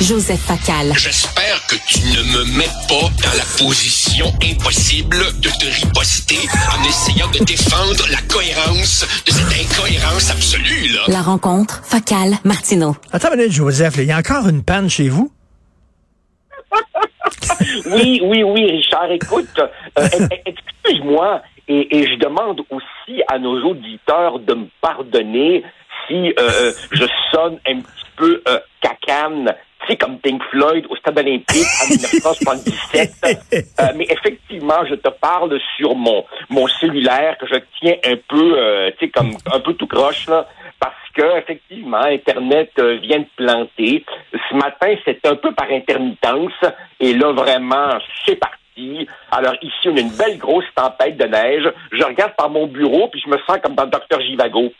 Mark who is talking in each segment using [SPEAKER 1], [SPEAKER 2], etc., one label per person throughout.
[SPEAKER 1] Joseph Facal.
[SPEAKER 2] J'espère que tu ne me mets pas dans la position impossible de te riposter en essayant de défendre la cohérence de cette incohérence absolue, là.
[SPEAKER 1] La rencontre, Facal, Martineau.
[SPEAKER 3] Attends une minute, Joseph, il y a encore une panne chez vous?
[SPEAKER 4] oui, oui, oui, Richard, écoute, euh, excuse-moi, et, et, je demande aussi à nos auditeurs de me pardonner si euh, je sonne un petit peu euh, cacane sais, comme Pink Floyd au Stade olympique en 1977. Euh, mais effectivement, je te parle sur mon mon cellulaire que je tiens un peu, euh, tu sais, comme un peu tout croche là, parce que effectivement, Internet euh, vient de planter. Ce matin, c'est un peu par intermittence, et là vraiment, c'est parti. Alors ici, on a une belle grosse tempête de neige. Je regarde par mon bureau, puis je me sens comme dans Docteur Givago.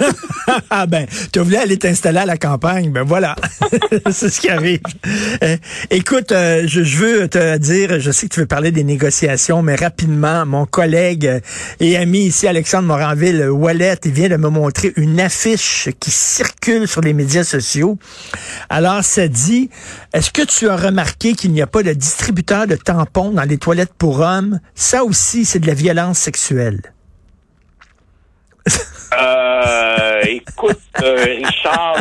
[SPEAKER 3] ah ben, tu voulu aller t'installer à la campagne, ben voilà, c'est ce qui arrive. Euh, écoute, euh, je, veux te dire, je sais que tu veux parler des négociations, mais rapidement, mon collègue et ami ici, Alexandre Moranville, Wallet, il vient de me montrer une affiche qui circule sur les médias sociaux. Alors, ça dit, est-ce que tu as remarqué qu'il n'y a pas de distributeur de tampons dans les toilettes pour hommes? Ça aussi, c'est de la violence sexuelle.
[SPEAKER 4] Euh, écoute, euh, Richard,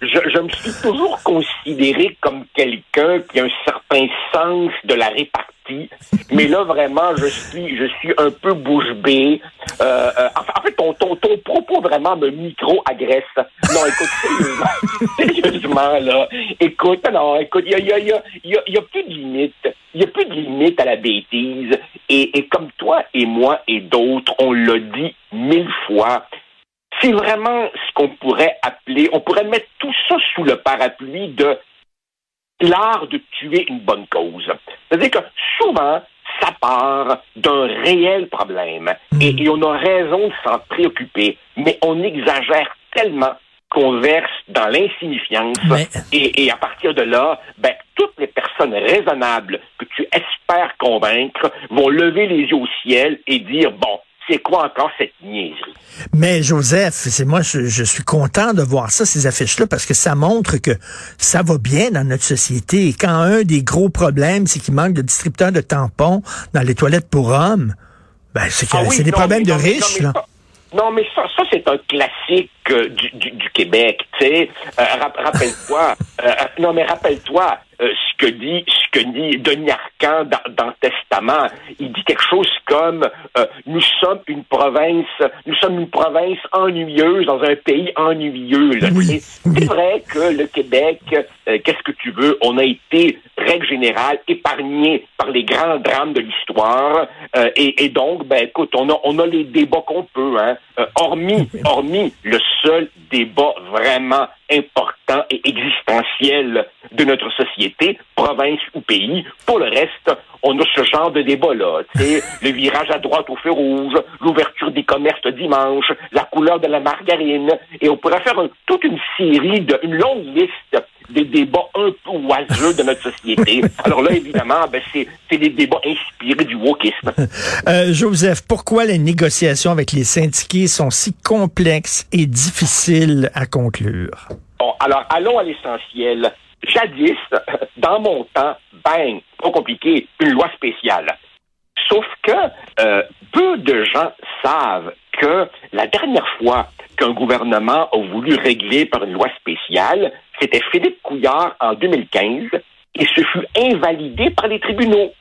[SPEAKER 4] je, me suis toujours considéré comme quelqu'un qui a un certain sens de la répartie, mais là vraiment, je suis, je suis un peu bouche bée. Euh, euh en fait, ton, ton, ton propos vraiment me micro-agresse. Non, écoute, sérieusement, là, écoute, non, écoute, il y a, y, a, y, a, y a plus de limite. Il y a plus de limite à la bêtise. Et, et comme toi et moi et d'autres, on l'a dit mille fois, c'est vraiment ce qu'on pourrait appeler, on pourrait mettre tout ça sous le parapluie de l'art de tuer une bonne cause. C'est-à-dire que souvent, ça part d'un réel problème hmm. et, on a raison de s'en préoccuper, mais on exagère tellement qu'on verse dans l'insignifiance et, et, à partir de là, ben, toutes les personnes raisonnables que tu espères convaincre vont lever les yeux au ciel et dire, bon, c'est quoi encore cette niaiserie?
[SPEAKER 3] Mais Joseph, c'est moi, je, suis content de voir ça, ces affiches-là, parce que ça montre que ça va bien dans notre société. Et quand un des gros problèmes, c'est qu'il manque de distributeurs de tampons dans les toilettes pour hommes, ben c'est ah des problèmes de riches, là.
[SPEAKER 4] Non, mais ça, ça c'est un classique euh, du, du, Québec, tu sais. Euh, rappelle-toi, euh, non, mais rappelle-toi ce que dit ce que dit Denis Arcand dans, dans Testament. Il dit quelque chose comme nous sommes une province, nous sommes une province ennuyeuse dans un pays ennuyeux. C'est vrai que le Québec, qu'est-ce que tu veux, on a été règle générale épargné par les grands drames de l'histoire, et, et, donc, ben écoute, on a on a les débats qu'on peut, hein. hormis hormis le seul débat vraiment important et existentiel de notre société, province ou pays. Pour le reste, on a ce genre de débat-là. Le virage à droite au feu rouge, l'ouverture des commerces dimanche, la couleur de la margarine, et on pourrait faire toute une série, de, une longue liste des débats un peu oiseux de notre société. Alors là, évidemment, ben, c'est, des débats inspirés du wokisme.
[SPEAKER 3] Euh, Joseph, pourquoi les négociations avec les syndiqués sont si complexes et difficiles à conclure?
[SPEAKER 4] Bon, alors allons à l'essentiel. Jadis, dans mon temps, bang, trop compliqué, une loi spéciale. Sauf que euh, peu de gens savent que la dernière fois qu'un gouvernement a voulu régler par une loi spéciale, c'était Philippe Couillard en 2015, et ce fut invalidé par les tribunaux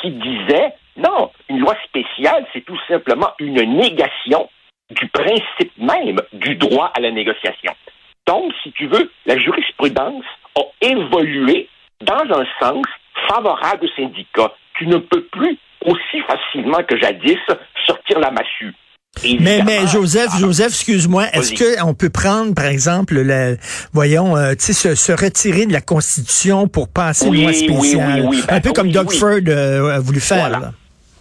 [SPEAKER 4] qui disaient non, une loi spéciale, c'est tout simplement une négation du principe même du droit à la négociation. Donc, si tu veux, la jurisprudence a évolué dans un sens favorable aux syndicats. Tu ne peux plus aussi facilement que jadis sortir la massue.
[SPEAKER 3] Mais, mais Joseph, ah, Joseph, excuse-moi, est-ce qu'on peut prendre, par exemple, le, voyons, euh, tu sais, se, retirer de la Constitution pour passer une loi spéciale, un ben peu comme Doug Ford euh, a voulu faire.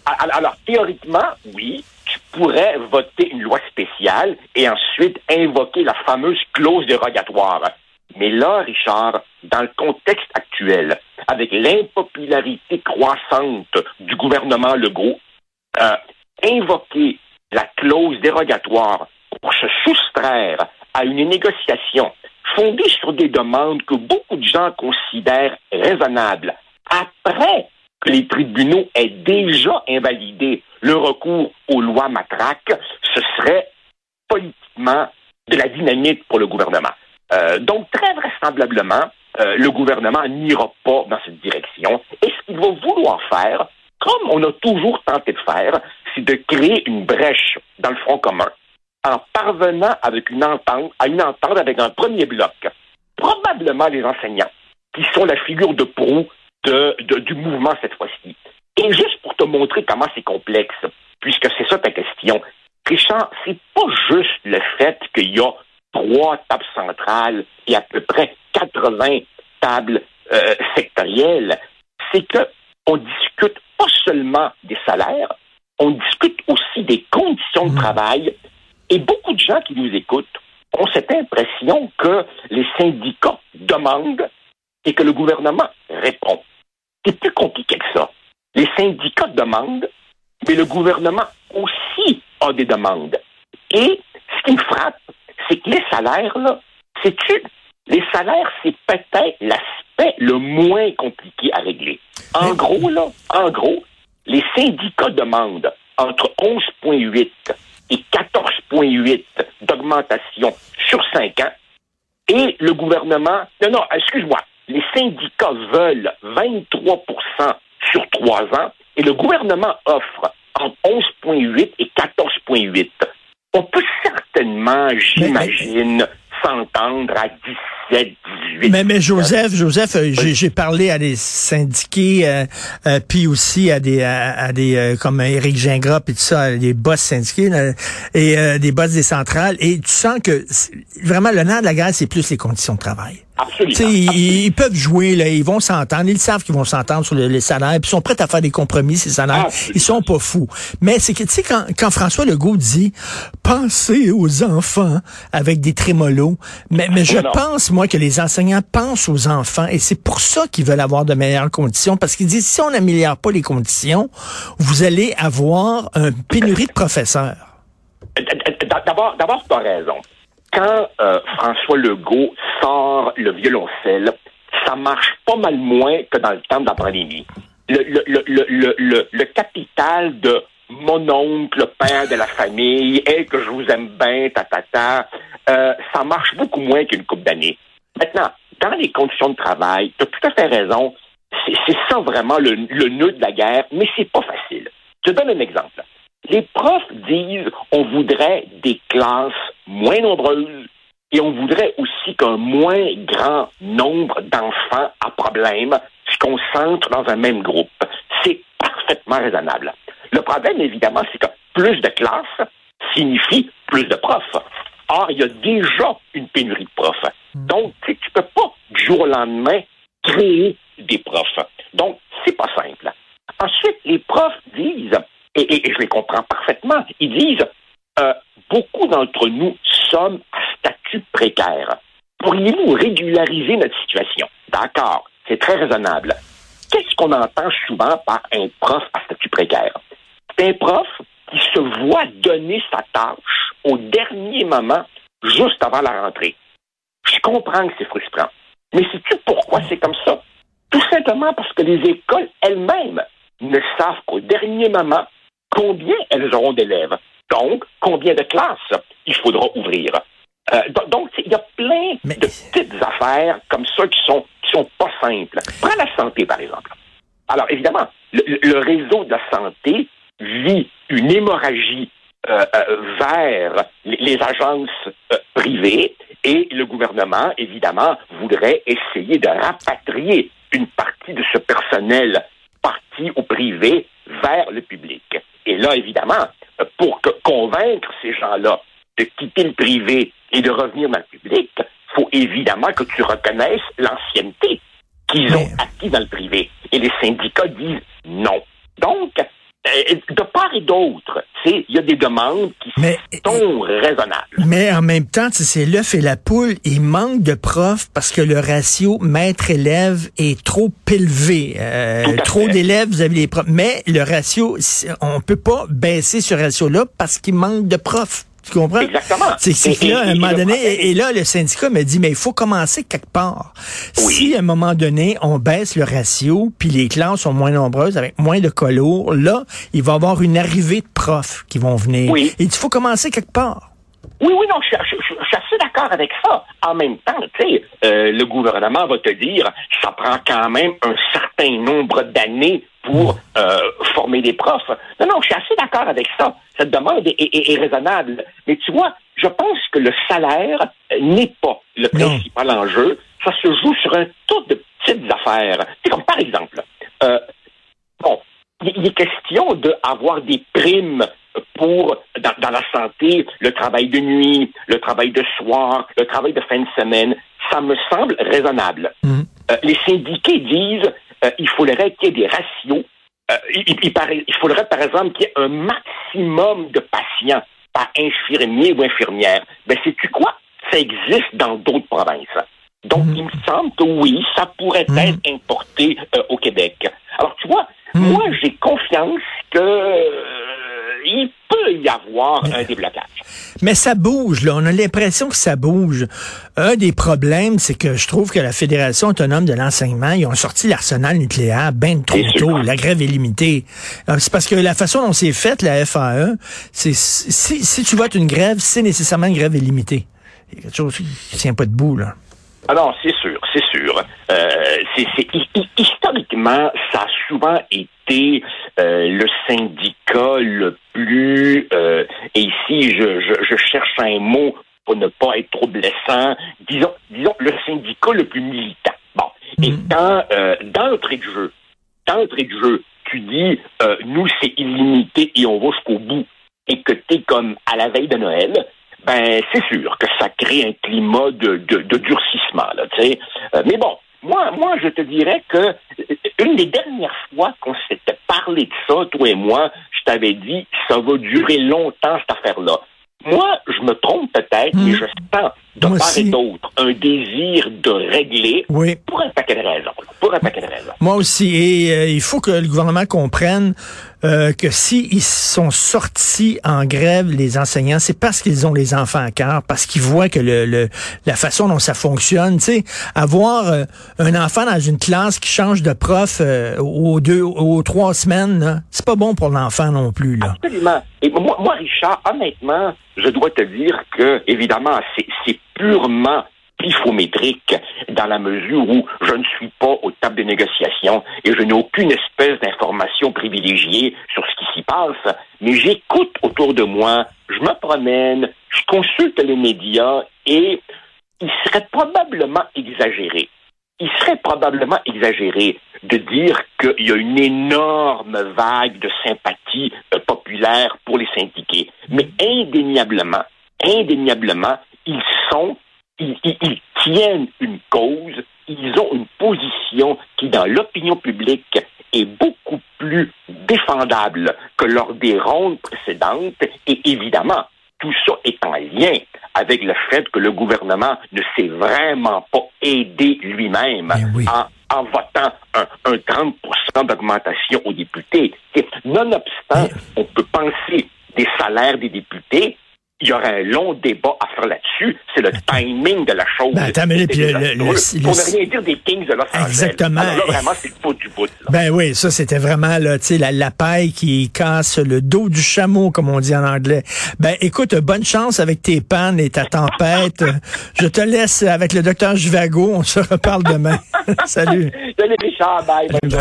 [SPEAKER 4] Alors, théoriquement, oui, tu pourrais voter une loi spéciale et ensuite invoquer la fameuse clause dérogatoire. Mais là, Richard, dans le contexte actuel, avec l'impopularité croissante du gouvernement Legault, euh, invoquer la clause dérogatoire pour se soustraire à une négociation fondée sur des demandes que beaucoup de gens considèrent raisonnables, après que les tribunaux aient déjà invalidé le recours aux lois matraques, ce serait politiquement de la dynamite pour le gouvernement. Euh, donc, très vraisemblablement, euh, le gouvernement n'ira pas dans cette direction. Et ce qu'il va vouloir faire, comme on a toujours tenté de faire, c'est de créer une brèche dans le front commun en parvenant avec une entente, à une entente avec un premier bloc. Probablement les enseignants, qui sont la figure de proue de, du mouvement cette fois-ci. Et juste pour te montrer comment c'est complexe, puisque c'est ça ta question, Richard, c'est pas juste le fait qu'il y a trois tables centrales et à peu près 80 tables euh, sectorielles, c'est que on discute pas seulement des salaires, on discute aussi des conditions de mmh. travail. Et beaucoup de gens qui nous écoutent ont cette impression que les syndicats demandent et que le gouvernement répond. C'est plus compliqué que ça. Les syndicats demandent, mais le gouvernement aussi a des demandes. Et ce qui me frappe, c'est que les salaires, là, c'est-tu, les salaires, c'est peut-être l'aspect le moins compliqué à régler. En gros, là, en gros, les syndicats demandent entre 11,8 et 14,8 d'augmentation sur 5 ans. Et le gouvernement, non, non, excuse-moi, les syndicats veulent 23% sur 3 ans et le gouvernement offre entre 11,8 et 14,8. On peut certainement, j'imagine, s'entendre à 17, 18.
[SPEAKER 3] Mais, mais Joseph, Joseph, euh, j'ai parlé à des syndiqués, euh, euh, puis aussi à des, à, des comme Éric Gingras, puis tout ça, des boss syndiqués et des boss des centrales, et tu sens que vraiment le nerf de la guerre, c'est plus les conditions de travail.
[SPEAKER 4] Absolument.
[SPEAKER 3] Ils, peuvent jouer, là, ils vont s'entendre, ils savent qu'ils vont s'entendre sur les salaires, puis ils sont prêts à faire des compromis, ces salaires. Ils sont pas fous. Mais c'est que, tu sais, quand, quand François Legault dit « Pensez aux enfants avec des trémolos », mais, mais je pense, moi, que les enseignants pensent aux enfants, et c'est pour ça qu'ils veulent avoir de meilleures conditions, parce qu'ils disent « Si on n'améliore pas les conditions, vous allez avoir une pénurie de professeurs. »
[SPEAKER 4] D'abord, d'abord, tu as raison quand euh, François Legault sort le violoncelle, ça marche pas mal moins que dans le temps de la pandémie. Le, capital de mon oncle, père de la famille, et que je vous aime bien, ta, ta, ta euh, ça marche beaucoup moins qu'une coupe d'années. Maintenant, dans les conditions de travail, tu as tout à fait raison, c'est ça vraiment le, le nœud de la guerre, mais c'est pas facile. Je donne un exemple. Les profs disent on voudrait des classes moins nombreuses et on voudrait aussi qu'un moins grand nombre d'enfants à problème se concentrent dans un même groupe. C'est parfaitement raisonnable. Le problème, évidemment, c'est que plus de classes signifie plus de profs. Or, il y a déjà une pénurie de profs. Hmm. Donc, tu ne peux pas, du jour au lendemain, créer des profs. Donc, c'est pas simple. Ensuite, les profs disent et, je les comprends parfaitement, ils disent euh, beaucoup d'entre nous sommes à statut précaire. Pourriez-vous régulariser notre situation? D'accord, c'est très raisonnable. Qu'est-ce qu'on entend souvent par un prof à statut précaire? C'est un prof qui se voit donner sa tâche au dernier moment, juste avant la rentrée. Je comprends que c'est frustrant. Mais sais-tu pourquoi c'est comme ça? Tout simplement parce que les écoles elles-mêmes ne savent qu'au dernier moment combien elles auront d'élèves. Donc, combien de classes il faudra ouvrir. Euh, donc, il y a plein de petites affaires comme ça qui sont, qui sont pas simples. Prends la santé, par exemple. Alors, évidemment, le, réseau de la santé vit une hémorragie euh, euh, vers les, agences privées et le gouvernement, évidemment, voudrait essayer de rapatrier une partie de ce personnel parti au privé vers le public. Et là, évidemment, pour convaincre ces gens-là de quitter le privé et de revenir dans le public, il faut évidemment que tu reconnaisses l'ancienneté qu'ils ont acquis dans le privé. Et les syndicats disent non. Donc, de part et d'autre, il y a des demandes qui sont raisonnables.
[SPEAKER 3] Mais en même temps, c'est l'œuf et la poule. Il manque de profs parce que le ratio maître-élève est trop élevé. Euh, trop d'élèves, vous avez les profs. Mais le ratio, on peut pas baisser ce ratio-là parce qu'il manque de profs. Tu comprends?
[SPEAKER 4] Exactement.
[SPEAKER 3] C'est là, à un moment donné, et, et là, le syndicat me dit, mais il faut commencer quelque part.
[SPEAKER 4] Oui.
[SPEAKER 3] Si à un moment donné, on baisse le ratio, puis les classes sont moins nombreuses, avec moins de colos, là, il va y avoir une arrivée de profs qui vont venir.
[SPEAKER 4] Oui.
[SPEAKER 3] Et il faut commencer quelque part.
[SPEAKER 4] Oui, oui, non, je, je- je- je suis assez d'accord avec ça. En même temps, tu sais, euh, le gouvernement va te dire, ça prend quand même un certain nombre d'années pour euh, former des profs. Non, non, je suis assez d'accord avec ça. Cette demande est, est- est raisonnable. Mais tu vois, je pense que le salaire euh, n'est pas le
[SPEAKER 3] Non.
[SPEAKER 4] principal enjeu. Ça se joue sur un tas de petites affaires. C'est comme par exemple, euh, bon, il est question d'avoir des primes pour, dans, dans la santé, le travail de nuit, le travail de soir, le travail de fin de semaine. Ça me semble raisonnable. Euh, les syndiqués disent euh, il faudrait qu'il y ait des ratios. Euh, il, il- il paraît- il faudrait, par exemple, qu'il y ait un maximum de patients par infirmier ou infirmière. Ben, sais-tu quoi? Ça existe dans d'autres provinces. Donc, il me semble que oui, ça pourrait
[SPEAKER 3] Mhm.
[SPEAKER 4] être importé euh, au Québec. Alors, tu vois,
[SPEAKER 3] Mhm.
[SPEAKER 4] moi, j'ai confiance que y avoir un déblocage.
[SPEAKER 3] Mais ça bouge, là. On a l'impression que ça bouge. Un des problèmes, c'est que je trouve que la Fédération autonome de l'enseignement, ils ont sorti l'arsenal nucléaire bien trop tôt. La grève est limitée. Euh, C'est parce que la façon dont c'est faite, la FAE, c'est si, si tu votes une grève, c'est nécessairement une grève illimitée. Il y a quelque chose qui tient pas debout, là.
[SPEAKER 4] Ah non, c'est sûr, c'est sûr. Euh, c'est, c'est- historiquement, ça a souvent été euh, le syndicat le plus, euh, et ici je, je, je cherche un mot pour ne pas être trop blessant, disons, disons le syndicat le plus militant. Bon, et
[SPEAKER 3] Mhm.
[SPEAKER 4] quand euh, d'entrée de jeu, d'entrée de jeu, tu dis euh, nous c'est illimité et on va jusqu'au bout, et que tu es comme à la veille de Noël, ben c'est sûr que ça crée un climat de, de, de durcissement, là, tu sais. Euh, mais bon, moi, moi, je te dirais que euh, une des dernières fois qu'on s'était parlé de ça, toi et moi, je t'avais dit, ça va durer longtemps, cette affaire-là. Moi, je me trompe peut-être,
[SPEAKER 3] Hmm.
[SPEAKER 4] mais je sens de
[SPEAKER 3] Moi
[SPEAKER 4] part
[SPEAKER 3] aussi.
[SPEAKER 4] et d'autre un désir de régler
[SPEAKER 3] Oui.
[SPEAKER 4] pour un paquet de raisons. Pour un paquet de raisons.
[SPEAKER 3] Moi aussi. Et euh, il faut que le gouvernement comprenne euh, que s'ils sont sortis en grève, les enseignants, c'est parce qu'ils ont les enfants à cœur, parce qu'ils voient que le, la façon dont ça fonctionne, tu sais, avoir euh, un enfant dans une classe qui change de prof euh, aux deux, aux trois semaines, c'est pas bon pour l'enfant non plus, là.
[SPEAKER 4] Absolument. Et moi, moi, Richard, honnêtement, je dois te dire que, évidemment, c'est purement dans la mesure où je ne suis pas aux tables de négociation et je n'ai aucune espèce d'information privilégiée sur ce qui s'y passe, mais j'écoute autour de moi, je me promène, je consulte les médias et il serait probablement exagéré. Il serait probablement exagéré de dire qu'il y a une énorme vague de sympathie euh, populaire pour les syndiqués. Mais indéniablement, indéniablement, ils sont, ils, ils- ils tiennent une cause, ils ont une position qui, dans l'opinion publique, est beaucoup plus défendable que lors des rondes précédentes. Et évidemment, tout ça est en lien avec le fait que le gouvernement ne s'est vraiment pas aidé lui-même
[SPEAKER 3] Ben oui.
[SPEAKER 4] en, en votant un, un 30 d'augmentation aux députés. Et nonobstant, on peut penser des salaires des députés, il y aura un long débat à faire là-dessus. C'est le timing de la chose.
[SPEAKER 3] Ben, attends, mais puis le- le-
[SPEAKER 4] Pour ne rien dire des Kings de Los Angeles.
[SPEAKER 3] Exactement.
[SPEAKER 4] Alors là, vraiment, c'est le faute du bout. là.
[SPEAKER 3] Ben oui, ça c'était vraiment là, tu sais, la, la paille qui casse le dos du chameau, comme on dit en anglais. Ben écoute, bonne chance avec tes pannes et ta tempête. Je te laisse avec le docteur Jivago. On se reparle demain. Salut.
[SPEAKER 4] Salut Richard, bye. Bonne.